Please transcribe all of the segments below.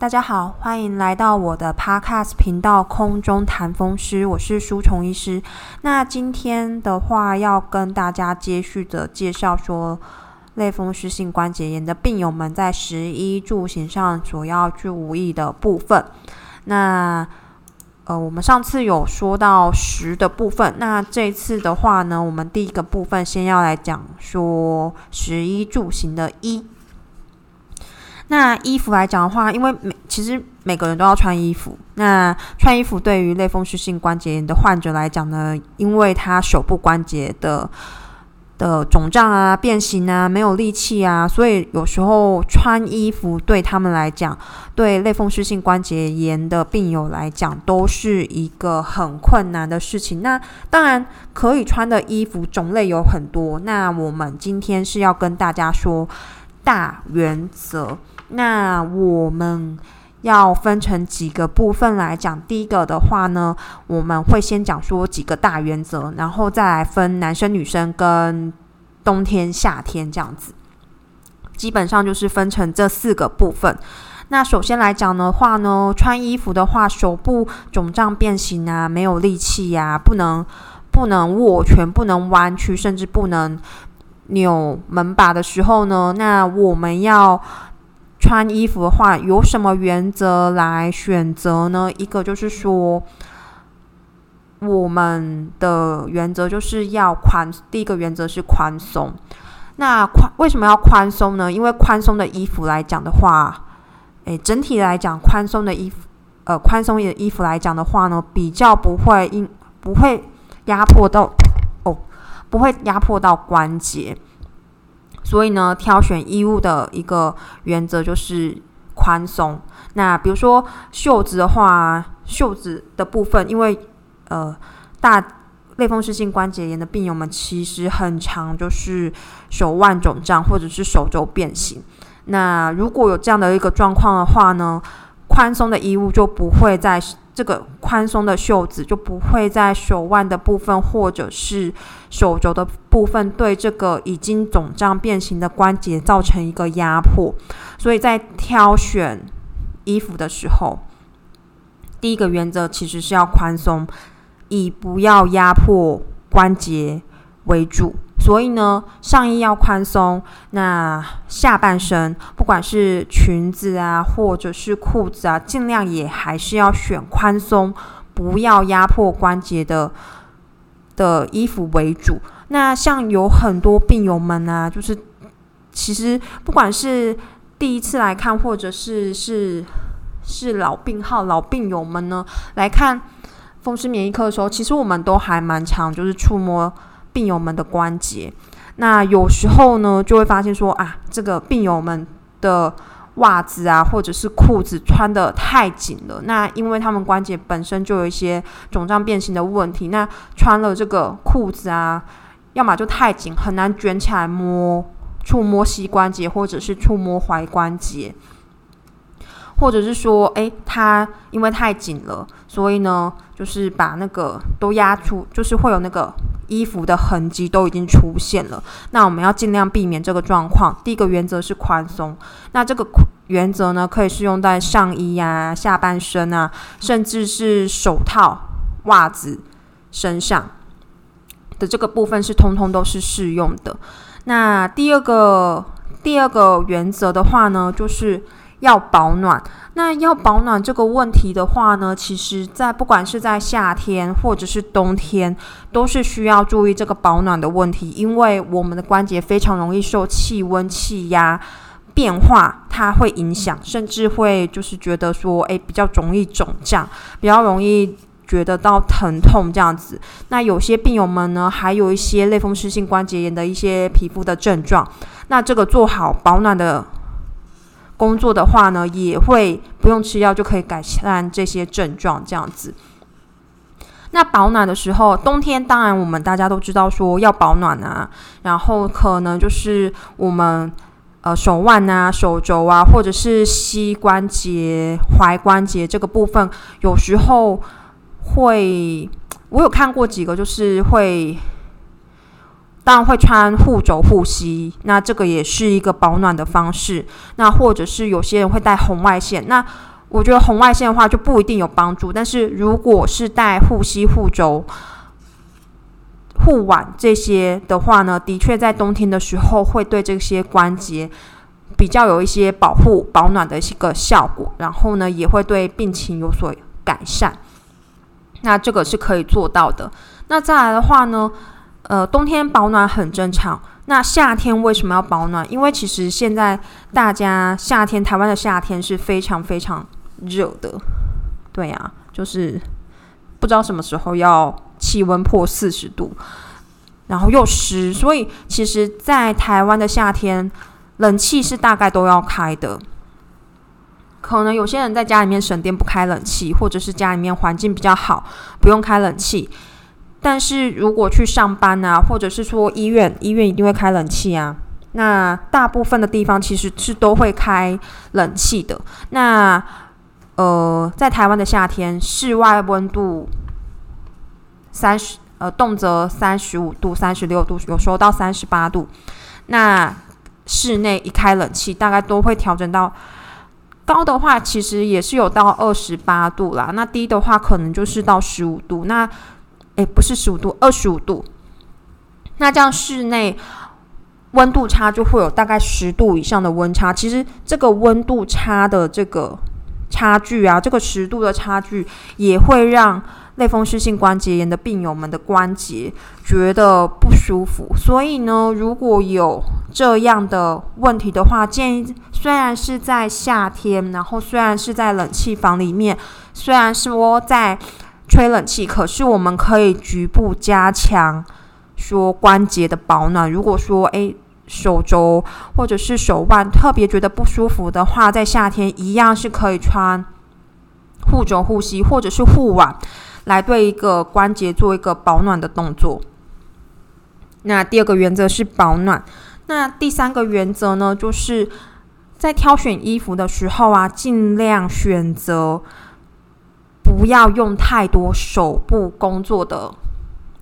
大家好，欢迎来到我的 Podcast 频道空中谈风湿，我是舒虫医师。那今天的话，要跟大家接续的介绍说，类风湿性关节炎的病友们在食衣住行上所要注意的部分。那呃，我们上次有说到食的部分，那这次的话呢，我们第一个部分先要来讲说食衣住行的衣。那衣服来讲的话，因为每其实每个人都要穿衣服。那穿衣服对于类风湿性关节炎的患者来讲呢，因为他手部关节的的肿胀啊、变形啊、没有力气啊，所以有时候穿衣服对他们来讲，对类风湿性关节炎的病友来讲，都是一个很困难的事情。那当然可以穿的衣服种类有很多。那我们今天是要跟大家说大原则。那我们要分成几个部分来讲。第一个的话呢，我们会先讲说几个大原则，然后再来分男生、女生跟冬天、夏天这样子。基本上就是分成这四个部分。那首先来讲的话呢，穿衣服的话，手部肿胀变形啊，没有力气呀，不能不能握拳，不能弯曲，甚至不能扭门把的时候呢，那我们要。穿衣服的话，有什么原则来选择呢？一个就是说，我们的原则就是要宽。第一个原则是宽松。那宽为什么要宽松呢？因为宽松的衣服来讲的话，诶，整体来讲，宽松的衣服，呃，宽松的衣服来讲的话呢，比较不会因不会压迫到哦，不会压迫到关节。所以呢，挑选衣物的一个原则就是宽松。那比如说袖子的话，袖子的部分，因为呃大类风湿性关节炎的病友们其实很长，就是手腕肿胀或者是手肘变形。那如果有这样的一个状况的话呢，宽松的衣物就不会在。这个宽松的袖子就不会在手腕的部分或者是手肘的部分对这个已经肿胀变形的关节造成一个压迫，所以在挑选衣服的时候，第一个原则其实是要宽松，以不要压迫关节为主。所以呢，上衣要宽松，那下半身不管是裙子啊，或者是裤子啊，尽量也还是要选宽松，不要压迫关节的的衣服为主。那像有很多病友们啊，就是其实不管是第一次来看，或者是是是老病号、老病友们呢来看风湿免疫科的时候，其实我们都还蛮常就是触摸。病友们的关节，那有时候呢，就会发现说啊，这个病友们的袜子啊，或者是裤子穿的太紧了。那因为他们关节本身就有一些肿胀变形的问题，那穿了这个裤子啊，要么就太紧，很难卷起来摸、触摸膝关节，或者是触摸踝关节，或者是说，诶，它因为太紧了，所以呢，就是把那个都压出，就是会有那个。衣服的痕迹都已经出现了，那我们要尽量避免这个状况。第一个原则是宽松，那这个原则呢，可以适用在上衣呀、下半身啊，甚至是手套、袜子身上的这个部分是通通都是适用的。那第二个第二个原则的话呢，就是。要保暖，那要保暖这个问题的话呢，其实，在不管是在夏天或者是冬天，都是需要注意这个保暖的问题，因为我们的关节非常容易受气温、气压变化，它会影响，甚至会就是觉得说，诶，比较容易肿胀，比较容易觉得到疼痛这样子。那有些病友们呢，还有一些类风湿性关节炎的一些皮肤的症状，那这个做好保暖的。工作的话呢，也会不用吃药就可以改善这些症状，这样子。那保暖的时候，冬天当然我们大家都知道说要保暖啊，然后可能就是我们呃手腕啊、手肘啊，或者是膝关节、踝关节这个部分，有时候会，我有看过几个，就是会。当然会穿护肘护膝，那这个也是一个保暖的方式。那或者是有些人会带红外线，那我觉得红外线的话就不一定有帮助，但是如果是戴护膝、护肘、护腕这些的话呢，的确在冬天的时候会对这些关节比较有一些保护、保暖的一个效果，然后呢也会对病情有所改善。那这个是可以做到的。那再来的话呢，呃，冬天保暖很正常。那夏天为什么要保暖？因为其实现在大家夏天，台湾的夏天是非常非常热的。对呀，就是不知道什么时候要气温破四十度，然后又湿，所以其实，在台湾的夏天，冷气是大概都要开的。可能有些人在家里面省电不开冷气，或者是家里面环境比较好，不用开冷气。但是如果去上班啊，或者是说医院，医院一定会开冷气啊。那大部分的地方其实是都会开冷气的。那呃，在台湾的夏天，室外温度三十呃，动辄三十五度、三十六度，有时候到三十八度。那室内一开冷气，大概都会调整到高的话，其实也是有到二十八度啦。那低的话，可能就是到十五度。那诶，不是十五度，二十五度。那这样室内温度差就会有大概十度以上的温差。其实这个温度差的这个差距啊，这个十度的差距也会让类风湿性关节炎的病友们的关节觉得不舒服。所以呢，如果有这样的问题的话，建议虽然是在夏天，然后虽然是在冷气房里面，虽然是窝在。吹冷气，可是我们可以局部加强说关节的保暖。如果说诶手肘或者是手腕特别觉得不舒服的话，在夏天一样是可以穿护肘、护膝或者是护腕来对一个关节做一个保暖的动作。那第二个原则是保暖。那第三个原则呢，就是在挑选衣服的时候啊，尽量选择。不要用太多手部工作的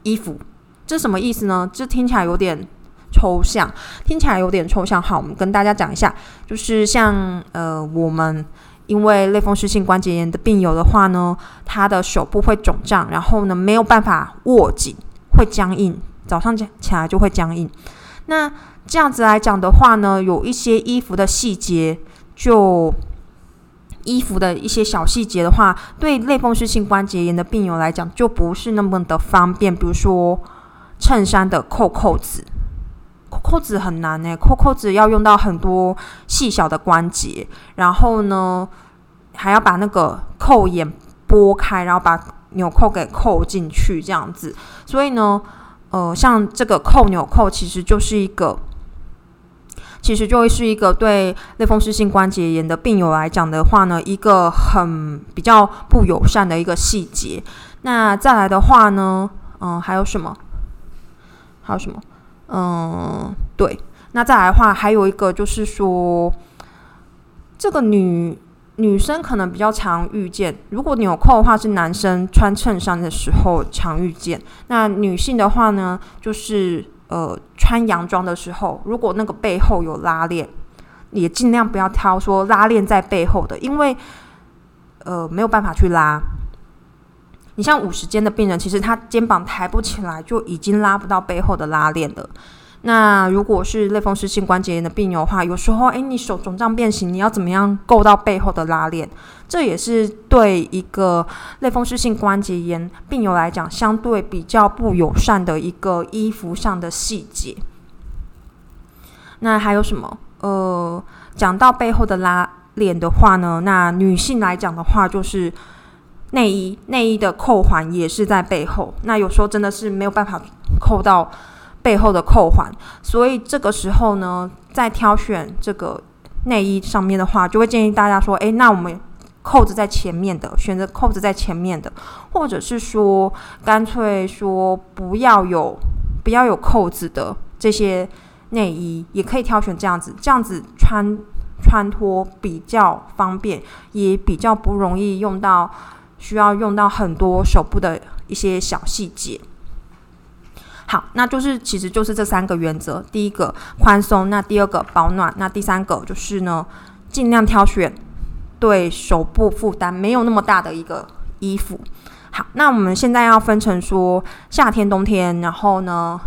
衣服，这什么意思呢？这听起来有点抽象，听起来有点抽象。好，我们跟大家讲一下，就是像呃，我们因为类风湿性关节炎的病友的话呢，他的手部会肿胀，然后呢没有办法握紧，会僵硬，早上起来就会僵硬。那这样子来讲的话呢，有一些衣服的细节就。衣服的一些小细节的话，对类风湿性关节炎的病友来讲就不是那么的方便。比如说衬衫的扣扣子，扣扣子很难呢，扣扣子要用到很多细小的关节，然后呢还要把那个扣眼拨开，然后把纽扣给扣进去这样子。所以呢，呃，像这个扣纽扣其实就是一个。其实就会是一个对类风湿性关节炎的病友来讲的话呢，一个很比较不友善的一个细节。那再来的话呢，嗯，还有什么？还有什么？嗯，对。那再来的话，还有一个就是说，这个女女生可能比较常遇见，如果纽扣的话是男生穿衬衫的时候常遇见，那女性的话呢，就是。呃，穿洋装的时候，如果那个背后有拉链，也尽量不要挑说拉链在背后的，因为呃没有办法去拉。你像五十肩的病人，其实他肩膀抬不起来，就已经拉不到背后的拉链了。那如果是类风湿性关节炎的病友的话，有时候诶，你手肿胀变形，你要怎么样够到背后的拉链？这也是对一个类风湿性关节炎病友来讲，相对比较不友善的一个衣服上的细节。那还有什么？呃，讲到背后的拉链的话呢，那女性来讲的话，就是内衣，内衣的扣环也是在背后。那有时候真的是没有办法扣到。背后的扣环，所以这个时候呢，在挑选这个内衣上面的话，就会建议大家说：，诶，那我们扣子在前面的，选择扣子在前面的，或者是说，干脆说不要有不要有扣子的这些内衣，也可以挑选这样子，这样子穿穿脱比较方便，也比较不容易用到需要用到很多手部的一些小细节。好，那就是其实就是这三个原则：第一个宽松，那第二个保暖，那第三个就是呢，尽量挑选对手部负担没有那么大的一个衣服。好，那我们现在要分成说夏天、冬天，然后呢，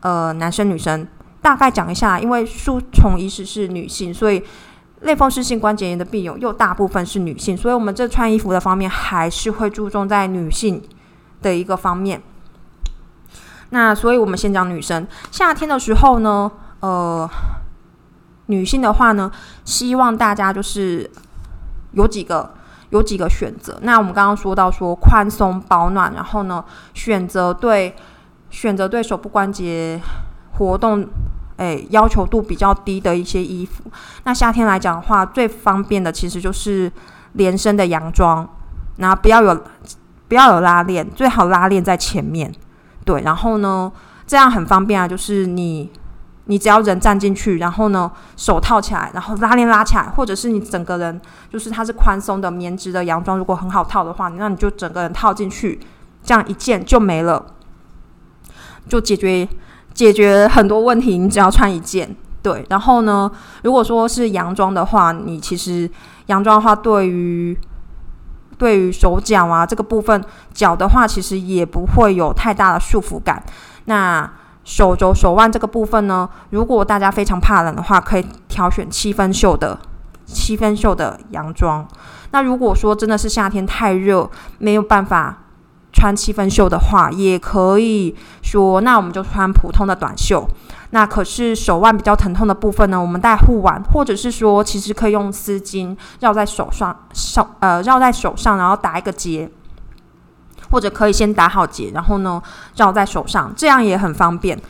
呃，男生、女生大概讲一下，因为书虫医师是女性，所以类风湿性关节炎的病友又大部分是女性，所以我们这穿衣服的方面还是会注重在女性的一个方面。那所以我们先讲女生，夏天的时候呢，呃，女性的话呢，希望大家就是有几个。有几个选择，那我们刚刚说到说宽松保暖，然后呢，选择对选择对手部关节活动，诶要求度比较低的一些衣服。那夏天来讲的话，最方便的其实就是连身的洋装，然后不要有不要有拉链，最好拉链在前面，对，然后呢，这样很方便啊，就是你。你只要人站进去，然后呢，手套起来，然后拉链拉起来，或者是你整个人就是它是宽松的棉质的洋装，如果很好套的话，那你就整个人套进去，这样一件就没了，就解决解决很多问题。你只要穿一件，对。然后呢，如果说是洋装的话，你其实洋装的话，对于对于手脚啊这个部分，脚的话其实也不会有太大的束缚感。那手肘、手腕这个部分呢，如果大家非常怕冷的话，可以挑选七分袖的七分袖的洋装。那如果说真的是夏天太热，没有办法穿七分袖的话，也可以说那我们就穿普通的短袖。那可是手腕比较疼痛的部分呢，我们戴护腕，或者是说其实可以用丝巾绕在手上，手呃绕在手上，然后打一个结。或者可以先打好结，然后呢绕在手上，这样也很方便。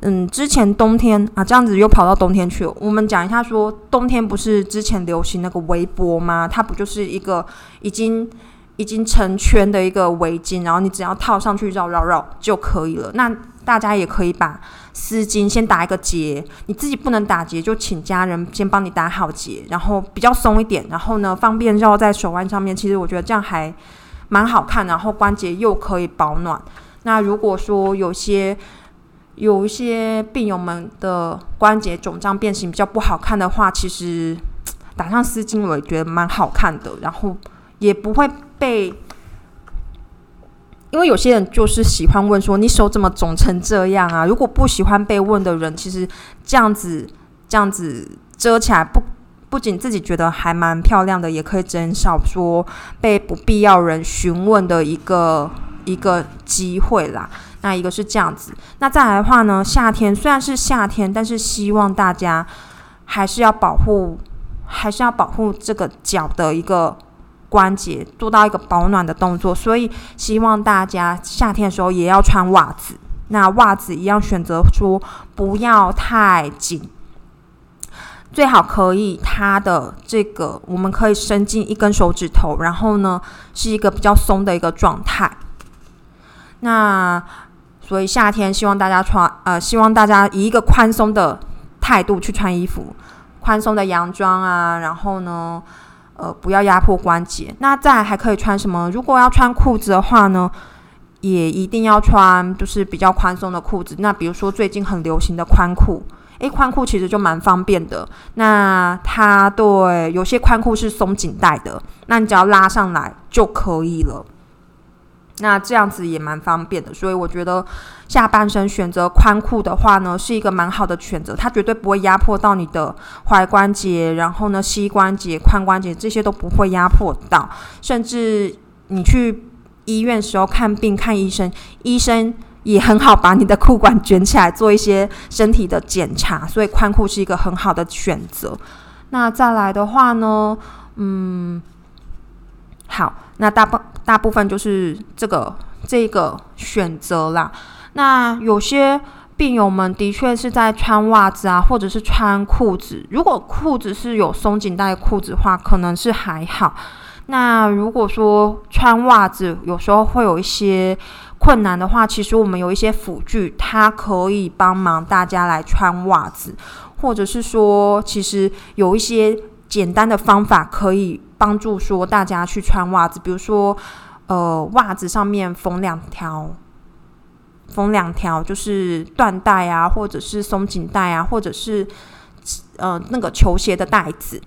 嗯，之前冬天啊，这样子又跑到冬天去了。我们讲一下，说冬天不是之前流行那个围脖吗？它不就是一个已经已经成圈的一个围巾，然后你只要套上去绕绕绕就可以了。那大家也可以把丝巾先打一个结，你自己不能打结，就请家人先帮你打好结，然后比较松一点，然后呢方便绕在手腕上面。其实我觉得这样还。蛮好看，然后关节又可以保暖。那如果说有些 有一些病友们的关节肿胀变形比较不好看的话，其实打上丝巾我也觉得蛮好看的，然后也不会被，因为有些人就是喜欢问说你手怎么肿成这样啊？如果不喜欢被问的人，其实这样子这样子遮起来不。不仅自己觉得还蛮漂亮的，也可以减少说被不必要人询问的一个一个机会啦。那一个是这样子，那再来的话呢，夏天虽然是夏天，但是希望大家还是要保护，还是要保护这个脚的一个关节，做到一个保暖的动作。所以希望大家夏天的时候也要穿袜子，那袜子一样选择说不要太紧。最好可以，它的这个我们可以伸进一根手指头，然后呢是一个比较松的一个状态。那所以夏天希望大家穿，呃，希望大家以一个宽松的态度去穿衣服，宽松的洋装啊，然后呢，呃，不要压迫关节。那再还可以穿什么？如果要穿裤子的话呢，也一定要穿就是比较宽松的裤子。那比如说最近很流行的宽裤。诶，宽裤其实就蛮方便的。那它对有些宽裤是松紧带的，那你只要拉上来就可以了。那这样子也蛮方便的，所以我觉得下半身选择宽裤的话呢，是一个蛮好的选择。它绝对不会压迫到你的踝关节，然后呢膝关节、髋关节这些都不会压迫到。甚至你去医院时候看病看医生，医生。也很好，把你的裤管卷起来做一些身体的检查，所以宽裤是一个很好的选择。那再来的话呢，嗯，好，那大部大部分就是这个这个选择啦。那有些病友们的确是在穿袜子啊，或者是穿裤子。如果裤子是有松紧带裤子的话，可能是还好。那如果说穿袜子，有时候会有一些。困难的话，其实我们有一些辅具，它可以帮忙大家来穿袜子，或者是说，其实有一些简单的方法可以帮助说大家去穿袜子，比如说，呃，袜子上面缝两条，缝两条就是缎带啊，或者是松紧带啊，或者是呃那个球鞋的带子。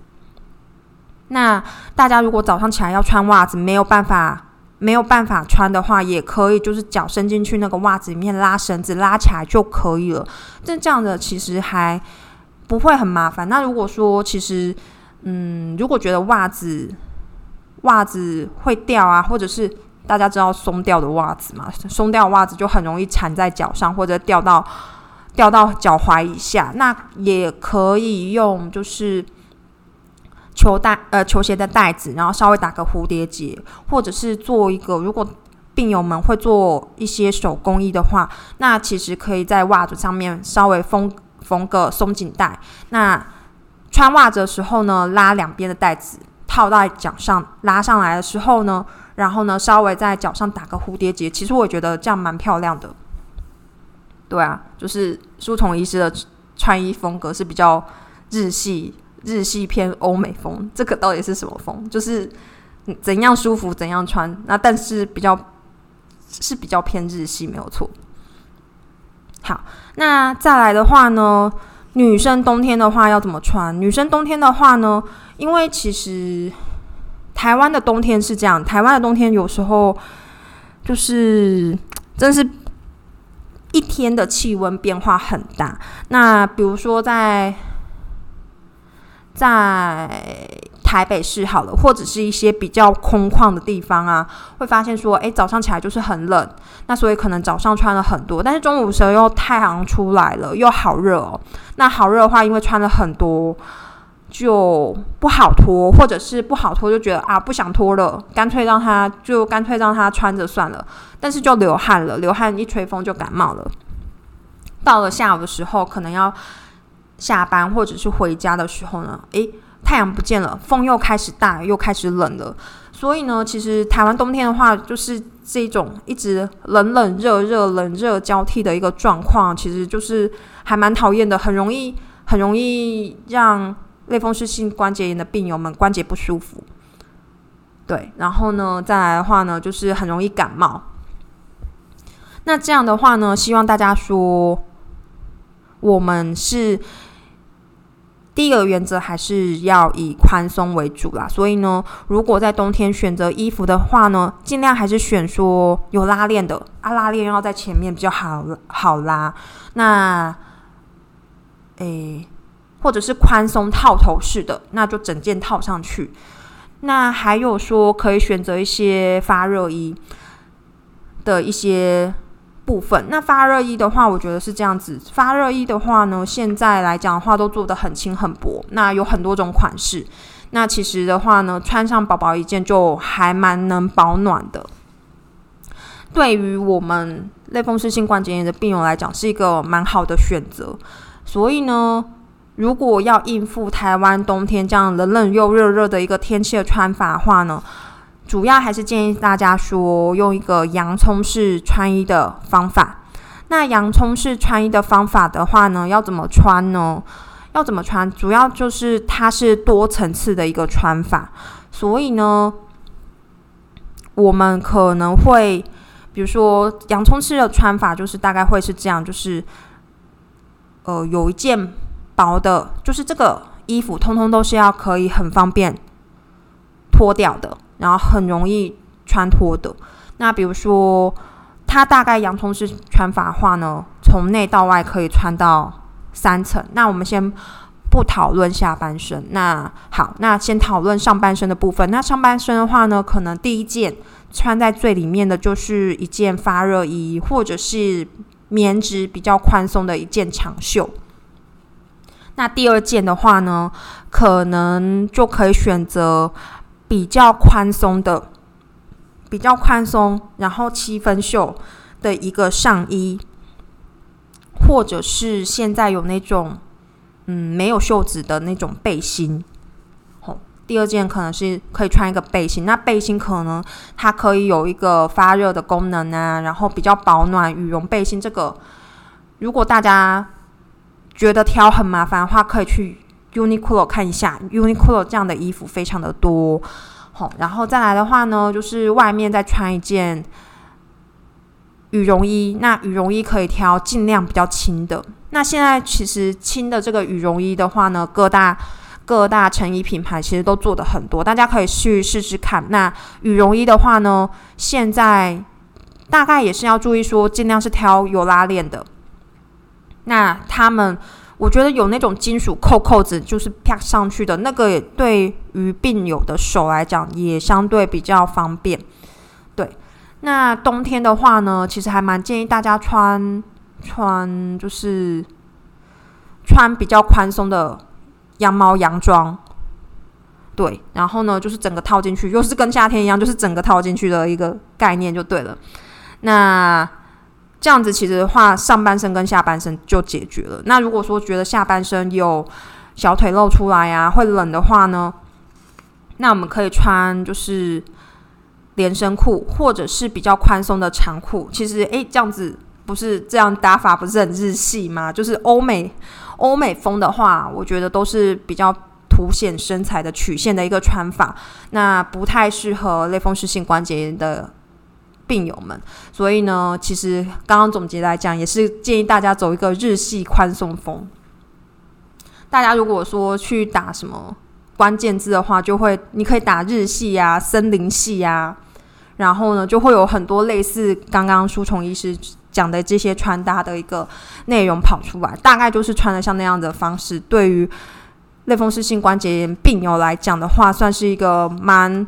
那大家如果早上起来要穿袜子，没有办法没有办法穿的话，也可以就是脚伸进去那个袜子里面拉绳子拉起来就可以了。这这样的其实还不会很麻烦。那如果说其实嗯，如果觉得袜子袜子会掉啊，或者是大家知道松掉的袜子嘛，松掉袜子就很容易缠在脚上，或者掉到掉到脚踝以下。那也可以用就是球带呃球鞋的带子，然后稍微打个蝴蝶结，或者是做一个如果病友们会做一些手工艺的话，那其实可以在袜子上面稍微缝缝个松紧带。那穿袜子的时候呢，拉两边的带子套在脚上，拉上来的时候呢。然后呢，稍微在脚上打个蝴蝶结，其实我觉得这样蛮漂亮的。对啊，就是书童医师的穿衣风格是比较日系，日系偏欧美风。这个到底是什么风？就是怎样舒服怎样穿。那但是比较是比较偏日系，没有错。好，那再来的话呢，女生冬天的话要怎么穿？女生冬天的话呢，因为其实。台湾的冬天是这样，台湾的冬天有时候就是真是一天的气温变化很大。那比如说在在台北市好了，或者是一些比较空旷的地方啊，会发现说，哎，早上起来就是很冷，那所以可能早上穿了很多，但是中午时候又太阳出来了，又好热哦。那好热的话，因为穿了很多。就不好脱，或者是不好脱，就觉得啊不想脱了，干脆让他就干脆让他穿着算了。但是就流汗了，流汗一吹风就感冒了。到了下午的时候，可能要下班或者是回家的时候呢，诶，太阳不见了，风又开始大，又开始冷了。所以呢，其实台湾冬天的话，就是这种一直冷冷热热冷热交替的一个状况，其实就是还蛮讨厌的，很容易很容易让。类风湿性关节炎的病友们关节不舒服，对，然后呢，再来的话呢，就是很容易感冒。那这样的话呢，希望大家说，我们是第一个原则还是要以宽松为主啦。所以呢，如果在冬天选择衣服的话呢，尽量还是选说有拉链的啊，拉链要在前面比较好好拉。那，诶。或者是宽松套头式的，那就整件套上去。那还有说可以选择一些发热衣的一些部分。那发热衣的话，我觉得是这样子。发热衣的话呢，现在来讲的话，都做的很轻很薄。那有很多种款式。那其实的话呢，穿上薄薄一件就还蛮能保暖的。对于我们类风湿性关节炎的病友来讲，是一个蛮好的选择。所以呢。如果要应付台湾冬天这样冷冷又热热的一个天气的穿法的话呢，主要还是建议大家说用一个洋葱式穿衣的方法。那洋葱式穿衣的方法的话呢，要怎么穿呢？要怎么穿？主要就是它是多层次的一个穿法，所以呢，我们可能会，比如说洋葱式的穿法，就是大概会是这样，就是呃，有一件。薄的，就是这个衣服，通通都是要可以很方便脱掉的，然后很容易穿脱的。那比如说，它大概洋葱式穿法的话呢，从内到外可以穿到三层。那我们先不讨论下半身，那好，那先讨论上半身的部分。那上半身的话呢，可能第一件穿在最里面的就是一件发热衣，或者是棉质比较宽松的一件长袖。那第二件的话呢，可能就可以选择比较宽松的、比较宽松，然后七分袖的一个上衣，或者是现在有那种嗯没有袖子的那种背心。第二件可能是可以穿一个背心，那背心可能它可以有一个发热的功能啊，然后比较保暖，羽绒背心这个，如果大家。觉得挑很麻烦的话，可以去 Uniqlo 看一下，Uniqlo 这样的衣服非常的多。好，然后再来的话呢，就是外面再穿一件羽绒衣。那羽绒衣可以挑尽量比较轻的。那现在其实轻的这个羽绒衣的话呢，各大各大成衣品牌其实都做的很多，大家可以去试试看。那羽绒衣的话呢，现在大概也是要注意说，尽量是挑有拉链的。那他们，我觉得有那种金属扣扣子，就是啪上去的那个，对于病友的手来讲，也相对比较方便。对，那冬天的话呢，其实还蛮建议大家穿穿，就是穿比较宽松的羊毛洋装。对，然后呢，就是整个套进去，又是跟夏天一样，就是整个套进去的一个概念就对了。那这样子其实的话，上半身跟下半身就解决了。那如果说觉得下半身有小腿露出来呀，会冷的话呢，那我们可以穿就是连身裤，或者是比较宽松的长裤。其实，诶，这样子不是这样打法，不是很日系吗？就是欧美欧美风的话，我觉得都是比较凸显身材的曲线的一个穿法，那不太适合类风湿性关节炎的。病友们，所以呢，其实刚刚总结来讲，也是建议大家走一个日系宽松风。大家如果说去打什么关键字的话，就会你可以打日系呀、森林系呀，然后呢，就会有很多类似刚刚书虫医师讲的这些穿搭的一个内容跑出来，大概就是穿的像那样的方式，对于类风湿性关节炎病友来讲的话，算是一个蛮。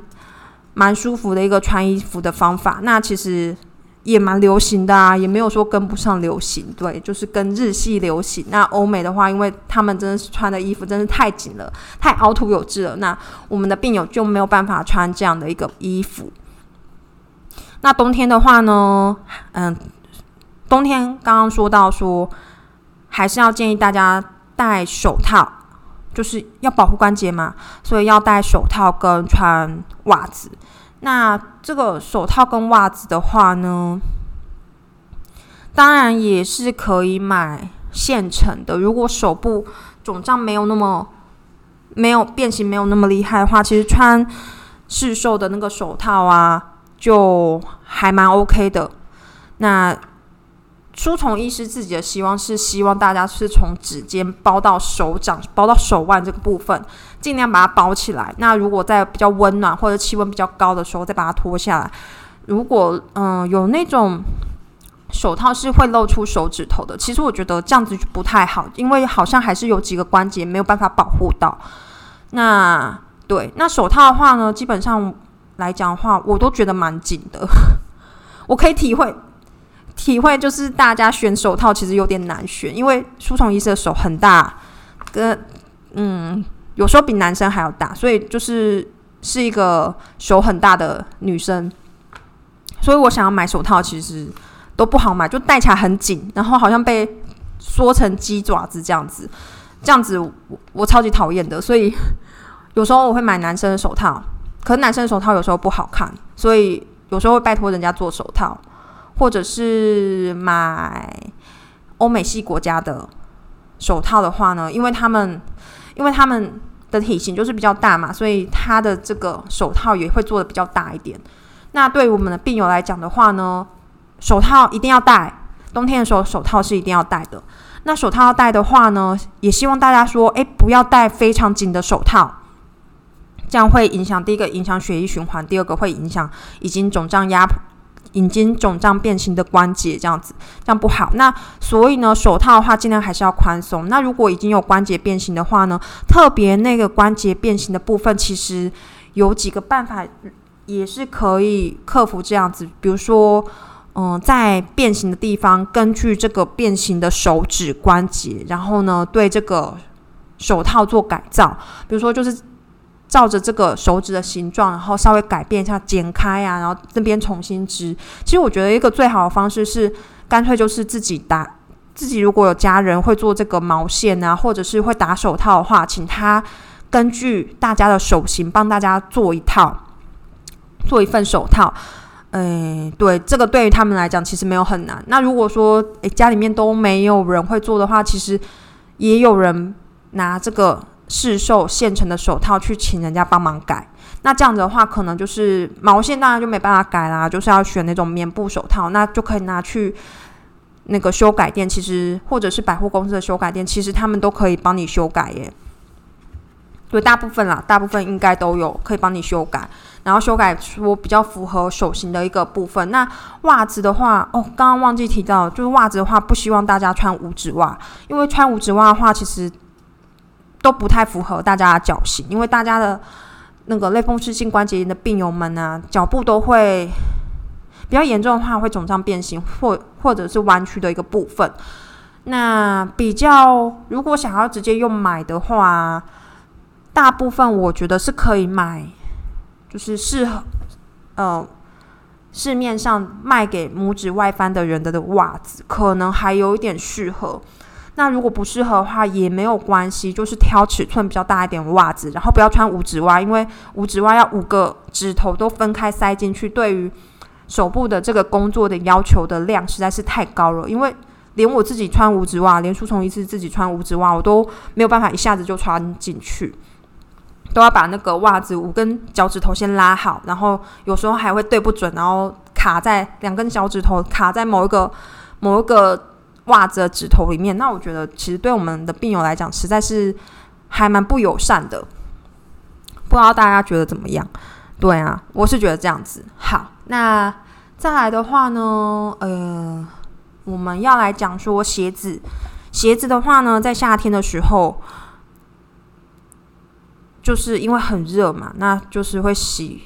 蛮舒服的一个穿衣服的方法，那其实也蛮流行的啊，也没有说跟不上流行，对，就是跟日系流行。那欧美的话，因为他们真的是穿的衣服真是太紧了，太凹凸有致了，那我们的病友就没有办法穿这样的一个衣服。那冬天的话呢，嗯，冬天刚刚说到说，还是要建议大家戴手套。就是要保护关节嘛，所以要戴手套跟穿袜子。那这个手套跟袜子的话呢，当然也是可以买现成的。如果手部肿胀没有那么没有变形没有那么厉害的话，其实穿市售的那个手套啊，就还蛮 OK 的。那书虫医师自己的希望是希望大家是从指尖包到手掌，包到手腕这个部分，尽量把它包起来。那如果在比较温暖或者气温比较高的时候，再把它脱下来。如果嗯有那种手套是会露出手指头的，其实我觉得这样子就不太好，因为好像还是有几个关节没有办法保护到。那对，那手套的话呢，基本上来讲的话，我都觉得蛮紧的，我可以体会。体会就是大家选手套其实有点难选，因为书虫医师的手很大，跟嗯有时候比男生还要大，所以就是是一个手很大的女生，所以我想要买手套其实都不好买，就戴起来很紧，然后好像被缩成鸡爪子这样子，这样子我我超级讨厌的，所以有时候我会买男生的手套，可是男生的手套有时候不好看，所以有时候会拜托人家做手套。或者是买欧美系国家的手套的话呢，因为他们因为他们的体型就是比较大嘛，所以他的这个手套也会做的比较大一点。那对于我们的病友来讲的话呢，手套一定要戴，冬天的时候手套是一定要戴的。那手套要戴的话呢，也希望大家说，诶，不要戴非常紧的手套，这样会影响第一个影响血液循环，第二个会影响已经肿胀压迫。已经肿胀变形的关节，这样子这样不好。那所以呢，手套的话尽量还是要宽松。那如果已经有关节变形的话呢，特别那个关节变形的部分，其实有几个办法也是可以克服这样子。比如说，嗯，在变形的地方，根据这个变形的手指关节，然后呢，对这个手套做改造。比如说，就是。照着这个手指的形状，然后稍微改变一下，剪开啊，然后这边重新织。其实我觉得一个最好的方式是，干脆就是自己打。自己如果有家人会做这个毛线啊，或者是会打手套的话，请他根据大家的手型帮大家做一套，做一份手套。哎，对，这个对于他们来讲其实没有很难。那如果说诶家里面都没有人会做的话，其实也有人拿这个。市售现成的手套去请人家帮忙改，那这样子的话，可能就是毛线当然就没办法改啦，就是要选那种棉布手套，那就可以拿去那个修改店，其实或者是百货公司的修改店，其实他们都可以帮你修改耶。对，大部分啦，大部分应该都有可以帮你修改，然后修改出比较符合手型的一个部分。那袜子的话，哦，刚刚忘记提到，就是袜子的话，不希望大家穿五指袜，因为穿五指袜的话，其实都不太符合大家的脚型，因为大家的那个类风湿性关节炎的病友们啊，脚部都会比较严重的话，会肿胀变形，或或者是弯曲的一个部分。那比较，如果想要直接用买的话。大部分我觉得是可以买，就是适合呃市面上卖给拇指外翻的人的的袜子，可能还有一点适合。那如果不适合的话也没有关系，就是挑尺寸比较大一点的袜子，然后不要穿五指袜，因为五指袜要五个指头都分开塞进去，对于手部的这个工作的要求的量实在是太高了。因为连我自己穿五指袜，连书虫一次自己穿五指袜，我都没有办法一下子就穿进去。都要把那个袜子五根脚趾头先拉好，然后有时候还会对不准，然后卡在两根脚趾头卡在某一个某一个袜子的指头里面。那我觉得其实对我们的病友来讲，实在是还蛮不友善的。不知道大家觉得怎么样？对啊，我是觉得这样子。好，那再来的话呢，呃，我们要来讲说鞋子。鞋子的话呢，在夏天的时候。就是因为很热嘛，那就是会洗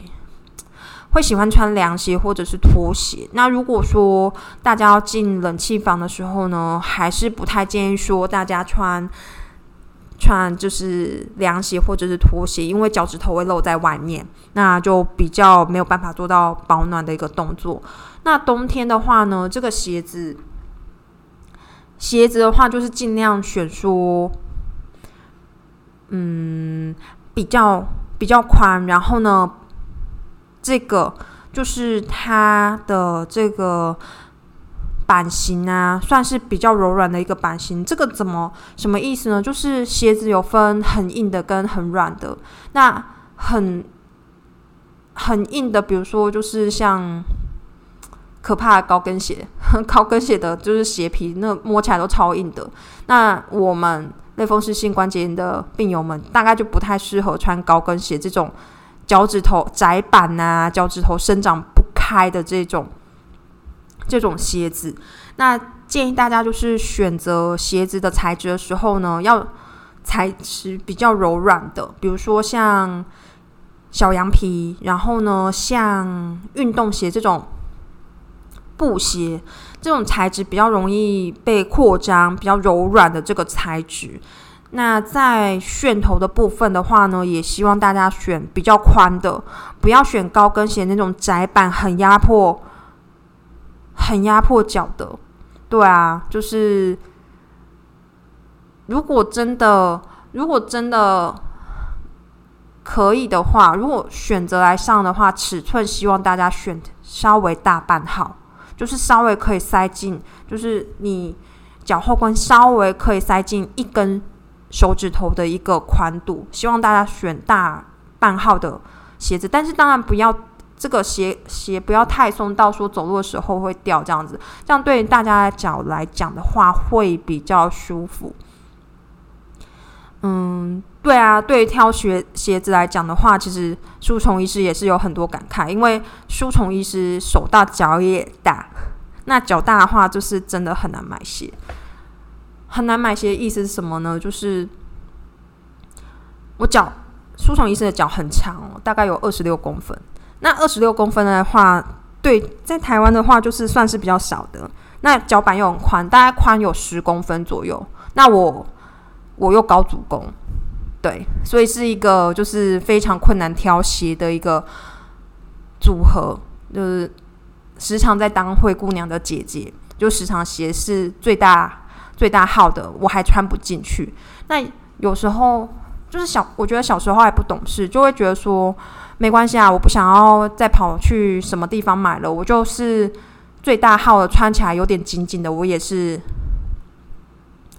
会喜欢穿凉鞋或者是拖鞋。那如果说大家要进冷气房的时候呢，还是不太建议说大家穿穿就是凉鞋或者是拖鞋，因为脚趾头会露在外面，那就比较没有办法做到保暖的一个动作。那冬天的话呢，这个鞋子鞋子的话就是尽量选说，嗯。比较比较宽，然后呢，这个就是它的这个版型啊，算是比较柔软的一个版型。这个怎么什么意思呢？就是鞋子有分很硬的跟很软的。那很很硬的，比如说就是像可怕的高跟鞋，高跟鞋的就是鞋皮，那摸起来都超硬的。那我们。类风湿性关节炎的病友们，大概就不太适合穿高跟鞋这种脚趾头窄板啊，脚趾头生长不开的这种这种鞋子。那建议大家就是选择鞋子的材质的时候呢，要材质比较柔软的，比如说像小羊皮，然后呢，像运动鞋这种布鞋。这种材质比较容易被扩张，比较柔软的这个材质。那在楦头的部分的话呢，也希望大家选比较宽的，不要选高跟鞋那种窄版，很压迫、很压迫脚的。对啊，就是如果真的，如果真的可以的话，如果选择来上的话，尺寸希望大家选稍微大半号。就是稍微可以塞进，就是你脚后跟稍微可以塞进一根手指头的一个宽度。希望大家选大半号的鞋子，但是当然不要这个鞋鞋不要太松，到说走路的时候会掉这样子，这样对大家脚来讲的话会比较舒服。嗯。对啊，对挑鞋鞋子来讲的话，其实书虫医师也是有很多感慨，因为书虫医师手大脚也大，那脚大的话就是真的很难买鞋，很难买鞋。意思是什么呢？就是我脚书虫医生的脚很长哦，大概有二十六公分。那二十六公分的话，对，在台湾的话就是算是比较少的。那脚板又很宽，大概宽有十公分左右。那我我又高足弓。对，所以是一个就是非常困难挑鞋的一个组合，就是时常在当灰姑娘的姐姐，就时常鞋是最大最大号的，我还穿不进去。那有时候就是小，我觉得小时候还不懂事，就会觉得说没关系啊，我不想要再跑去什么地方买了，我就是最大号的，穿起来有点紧紧的，我也是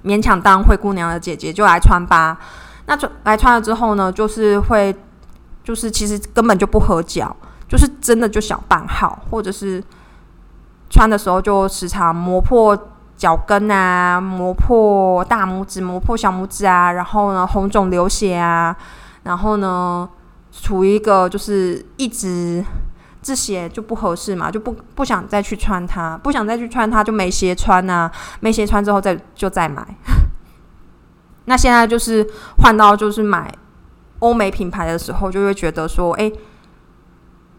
勉强当灰姑娘的姐姐，就来穿吧。那穿来穿了之后呢，就是会，就是其实根本就不合脚，就是真的就小半号，或者是穿的时候就时常磨破脚跟啊，磨破大拇指，磨破小拇指啊，然后呢红肿流血啊，然后呢，处于一个就是一直这鞋就不合适嘛，就不不想再去穿它，不想再去穿它就没鞋穿啊，没鞋穿之后再就再买。那现在就是换到就是买欧美品牌的时候，就会觉得说，哎，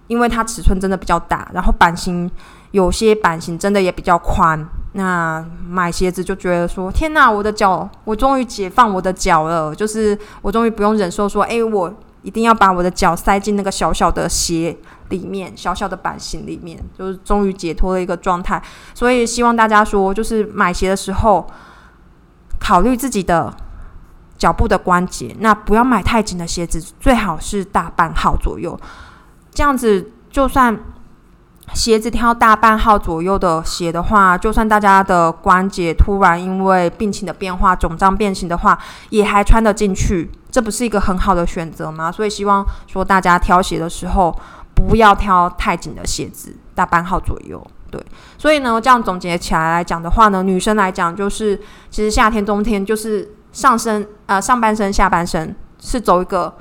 因为它尺寸真的比较大，然后版型有些版型真的也比较宽。那买鞋子就觉得说，天哪，我的脚，我终于解放我的脚了，就是我终于不用忍受说，哎，我一定要把我的脚塞进那个小小的鞋里面，小小的版型里面，就是终于解脱了一个状态。所以希望大家说，就是买鞋的时候考虑自己的。脚部的关节，那不要买太紧的鞋子，最好是大半号左右。这样子，就算鞋子挑大半号左右的鞋的话，就算大家的关节突然因为病情的变化肿胀变形的话，也还穿得进去，这不是一个很好的选择吗？所以希望说大家挑鞋的时候不要挑太紧的鞋子，大半号左右。对，所以呢，这样总结起来来讲的话呢，女生来讲就是，其实夏天、冬天就是。上身呃，上半身、下半身是走一个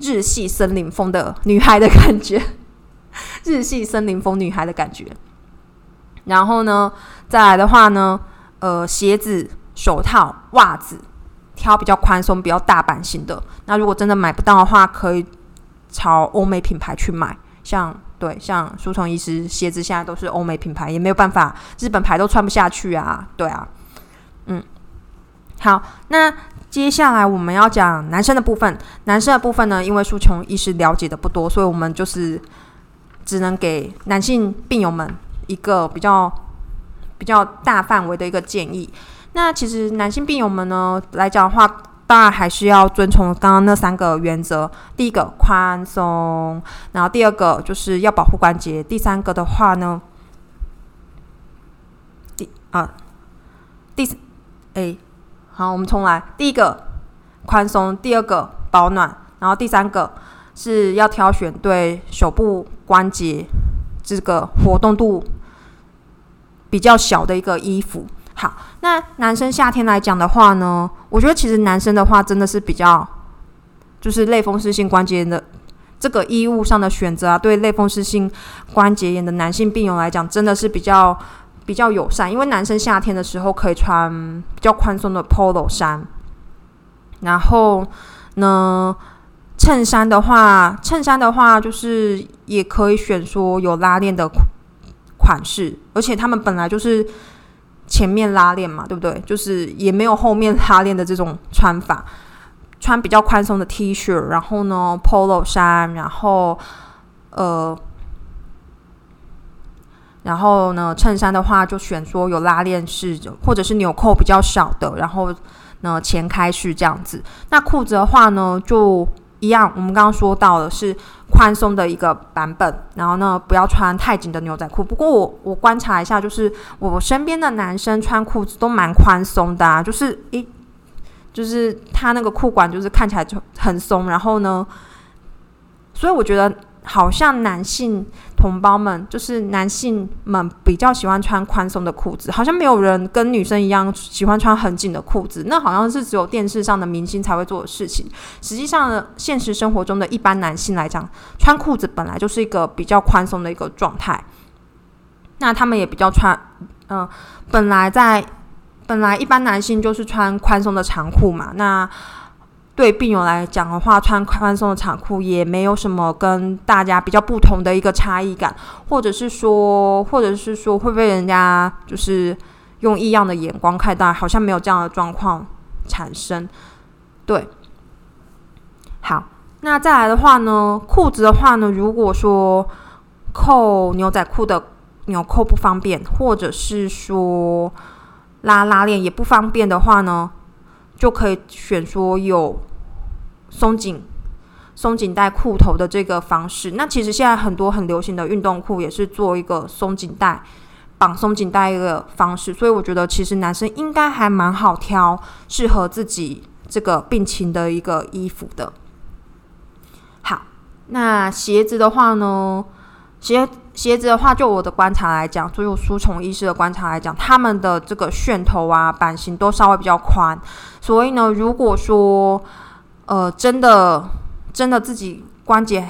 日系森林风的女孩的感觉，日系森林风女孩的感觉。然后呢，再来的话呢，呃，鞋子、手套、袜子挑比较宽松、比较大版型的。那如果真的买不到的话，可以朝欧美品牌去买。像对，像舒虫医师鞋子现在都是欧美品牌，也没有办法，日本牌都穿不下去啊。对啊，嗯。好，那接下来我们要讲男生的部分。男生的部分呢，因为书琼医师了解的不多，所以我们就是只能给男性病友们一个比较比较大范围的一个建议。那其实男性病友们呢来讲的话，当然还是要遵从刚刚那三个原则：第一个宽松，然后第二个就是要保护关节，第三个的话呢，第啊第诶。好，我们重来。第一个宽松，第二个保暖，然后第三个是要挑选对手部关节这个活动度比较小的一个衣服。好，那男生夏天来讲的话呢，我觉得其实男生的话真的是比较就是类风湿性关节炎的这个衣物上的选择啊，对类风湿性关节炎的男性病友来讲，真的是比较。比较友善，因为男生夏天的时候可以穿比较宽松的 polo 衫，然后呢，衬衫的话，衬衫的话就是也可以选说有拉链的款式，而且他们本来就是前面拉链嘛，对不对？就是也没有后面拉链的这种穿法，穿比较宽松的 T 恤，然后呢 polo 衫，然后呃。然后呢，衬衫的话就选说有拉链式，或者是纽扣比较少的，然后呢前开式这样子。那裤子的话呢，就一样，我们刚刚说到的是宽松的一个版本，然后呢不要穿太紧的牛仔裤。不过我我观察一下，就是我身边的男生穿裤子都蛮宽松的，啊，就是一，就是他那个裤管就是看起来就很松，然后呢，所以我觉得。好像男性同胞们，就是男性们比较喜欢穿宽松的裤子，好像没有人跟女生一样喜欢穿很紧的裤子。那好像是只有电视上的明星才会做的事情。实际上呢，现实生活中的一般男性来讲，穿裤子本来就是一个比较宽松的一个状态。那他们也比较穿，嗯，本来在本来一般男性就是穿宽松的长裤嘛。那对病友来讲的话，穿宽松的长裤也没有什么跟大家比较不同的一个差异感，或者是说，或者是说会被人家就是用异样的眼光看待，好像没有这样的状况产生。对，好，那再来的话呢，裤子的话呢，如果说扣牛仔裤的纽扣不方便，或者是说拉拉链也不方便的话呢？就可以选说有松紧松紧带裤头的这个方式。那其实现在很多很流行的运动裤也是做一个松紧带绑松紧带一个方式，所以我觉得其实男生应该还蛮好挑适合自己这个病情的一个衣服的。好，那鞋子的话呢，鞋。鞋子的话，就我的观察来讲，就用书虫医师的观察来讲，他们的这个楦头啊、版型都稍微比较宽，所以呢，如果说呃真的真的自己关节、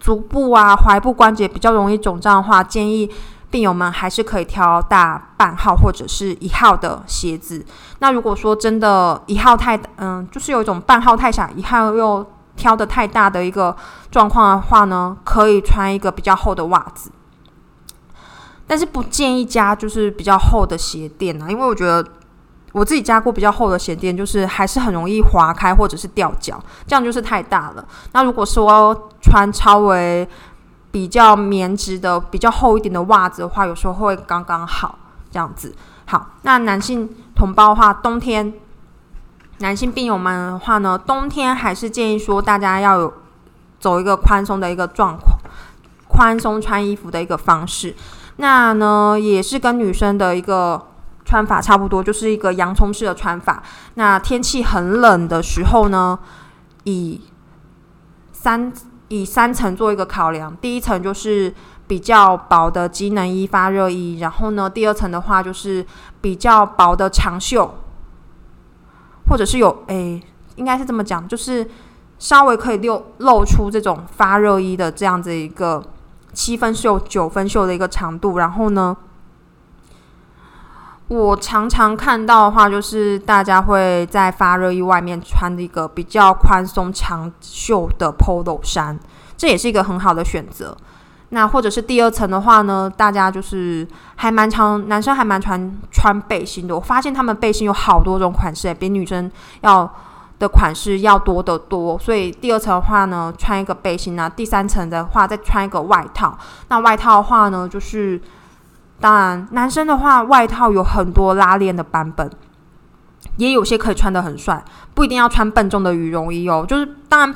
足部啊、踝部关节比较容易肿胀的话，建议病友们还是可以挑大半号或者是一号的鞋子。那如果说真的一号太嗯，就是有一种半号太小，一号又挑的太大的一个状况的话呢，可以穿一个比较厚的袜子。但是不建议加就是比较厚的鞋垫啊，因为我觉得我自己加过比较厚的鞋垫，就是还是很容易滑开或者是掉脚，这样就是太大了。那如果说穿稍微比较棉质的、比较厚一点的袜子的话，有时候会刚刚好这样子。好，那男性同胞的话，冬天男性病友们的话呢，冬天还是建议说大家要有走一个宽松的一个状况，宽松穿衣服的一个方式。那呢，也是跟女生的一个穿法差不多，就是一个洋葱式的穿法。那天气很冷的时候呢，以三以三层做一个考量。第一层就是比较薄的机能衣、发热衣，然后呢，第二层的话就是比较薄的长袖，或者是有诶，应该是这么讲，就是稍微可以露露出这种发热衣的这样子一个。七分袖、九分袖的一个长度，然后呢，我常常看到的话，就是大家会在发热衣外面穿一个比较宽松长袖的 polo 衫，这也是一个很好的选择。那或者是第二层的话呢，大家就是还蛮常，男生还蛮穿穿背心的。我发现他们背心有好多种款式，比女生要。的款式要多得多，所以第二层的话呢，穿一个背心啊；第三层的话，再穿一个外套。那外套的话呢，就是当然男生的话，外套有很多拉链的版本，也有些可以穿的很帅，不一定要穿笨重的羽绒衣哦。就是当然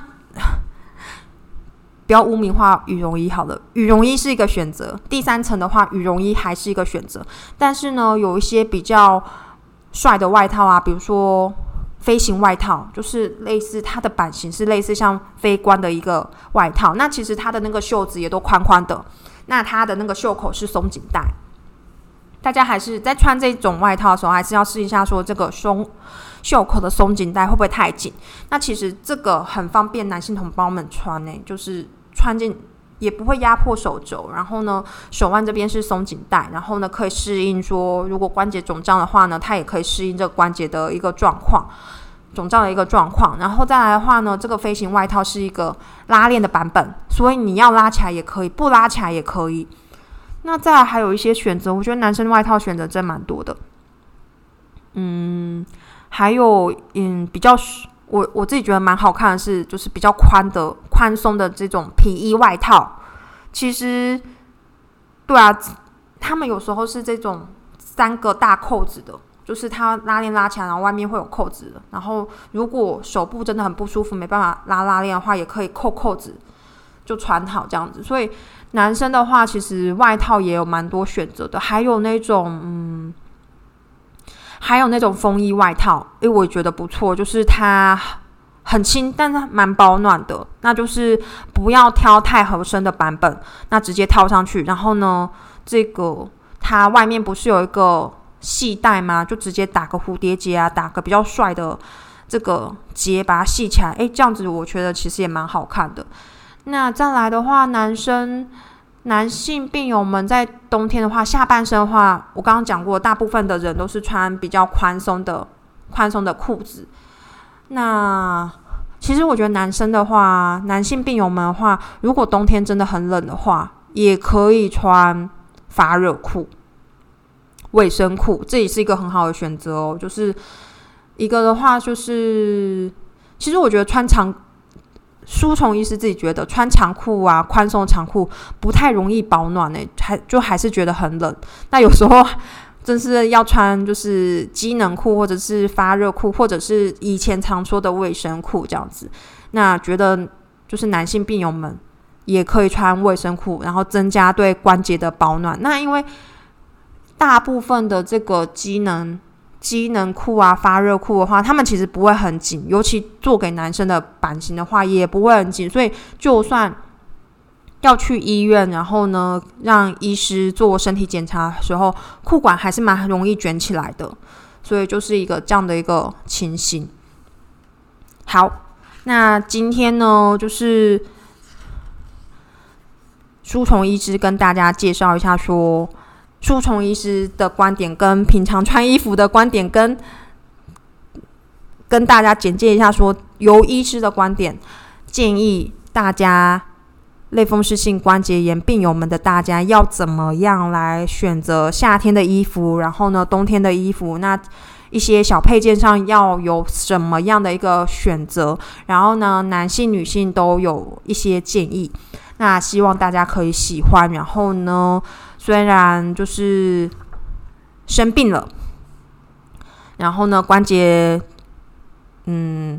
不要污名化羽绒衣好了，羽绒衣是一个选择。第三层的话，羽绒衣还是一个选择，但是呢，有一些比较帅的外套啊，比如说。飞行外套就是类似它的版型是类似像飞官的一个外套，那其实它的那个袖子也都宽宽的，那它的那个袖口是松紧带。大家还是在穿这种外套的时候，还是要试一下说这个松袖口的松紧带会不会太紧？那其实这个很方便男性同胞们穿呢，就是穿进也不会压迫手肘，然后呢手腕这边是松紧带，然后呢可以适应说如果关节肿胀的话呢，它也可以适应这个关节的一个状况。肿胀的一个状况，然后再来的话呢，这个飞行外套是一个拉链的版本，所以你要拉起来也可以，不拉起来也可以。那再还有一些选择，我觉得男生外套选择真蛮多的。嗯，还有嗯比较我我自己觉得蛮好看的是，就是比较宽的宽松的这种皮衣外套。其实，对啊，他们有时候是这种三个大扣子的。就是它拉链拉起来，然后外面会有扣子的。然后如果手部真的很不舒服，没办法拉拉链的话，也可以扣扣子，就穿好这样子。所以男生的话，其实外套也有蛮多选择的。还有那种，嗯，还有那种风衣外套，诶，我觉得不错，就是它很轻，但是蛮保暖的。那就是不要挑太合身的版本，那直接套上去。然后呢，这个它外面不是有一个。系带吗？就直接打个蝴蝶结啊，打个比较帅的这个结，把它系起来。诶，这样子我觉得其实也蛮好看的。那再来的话，男生男性病友们在冬天的话，下半身的话，我刚刚讲过，大部分的人都是穿比较宽松的宽松的裤子。那其实我觉得男生的话，男性病友们的话，如果冬天真的很冷的话，也可以穿发热裤。卫生裤，这也是一个很好的选择哦。就是一个的话，就是其实我觉得穿长书虫医师自己觉得穿长裤啊，宽松长裤不太容易保暖呢，还就还是觉得很冷。那有时候真是要穿就是机能裤，或者是发热裤，或者是以前常说的卫生裤这样子。那觉得就是男性病友们也可以穿卫生裤，然后增加对关节的保暖。那因为大部分的这个机能机能裤啊、发热裤的话，他们其实不会很紧，尤其做给男生的版型的话，也不会很紧。所以，就算要去医院，然后呢，让医师做身体检查的时候，裤管还是蛮容易卷起来的。所以，就是一个这样的一个情形。好，那今天呢，就是书虫医师跟大家介绍一下，说书虫医师的观点跟平常穿衣服的观点，跟跟大家简介一下，说由医师的观点建议大家。类风湿性关节炎病友们的大家要怎么样来选择夏天的衣服？然后呢，冬天的衣服，那一些小配件上要有什么样的一个选择？然后呢，男性、女性都有一些建议。那希望大家可以喜欢。然后呢，虽然就是生病了，然后呢，关节，嗯。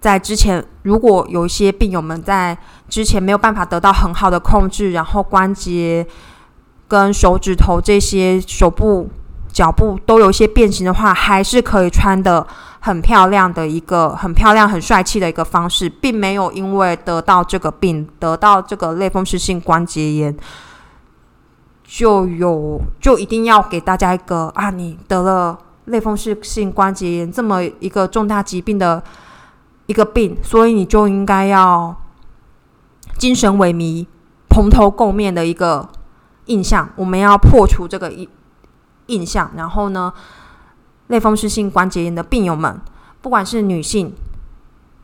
在之前，如果有一些病友们在之前没有办法得到很好的控制，然后关节跟手指头这些手部、脚部都有一些变形的话，还是可以穿的很漂亮的一个很漂亮、很帅气的一个方式，并没有因为得到这个病、得到这个类风湿性关节炎，就有就一定要给大家一个啊，你得了类风湿性关节炎这么一个重大疾病的。一个病，所以你就应该要精神萎靡、蓬头垢面的一个印象。我们要破除这个印印象，然后呢，类风湿性关节炎的病友们，不管是女性，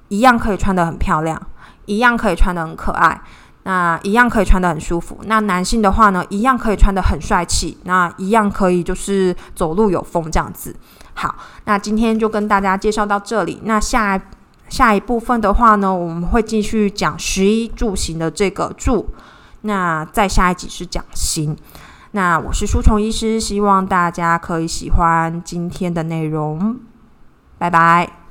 一样可以穿的很漂亮，一样可以穿的很可爱，那一样可以穿的很舒服。那男性的话呢，一样可以穿的很帅气，那一样可以就是走路有风这样子。好，那今天就跟大家介绍到这里。那下。下一部分的话呢，我们会继续讲食衣住行的这个住。那再下一集是讲行。那我是书虫医师，希望大家可以喜欢今天的内容。拜拜。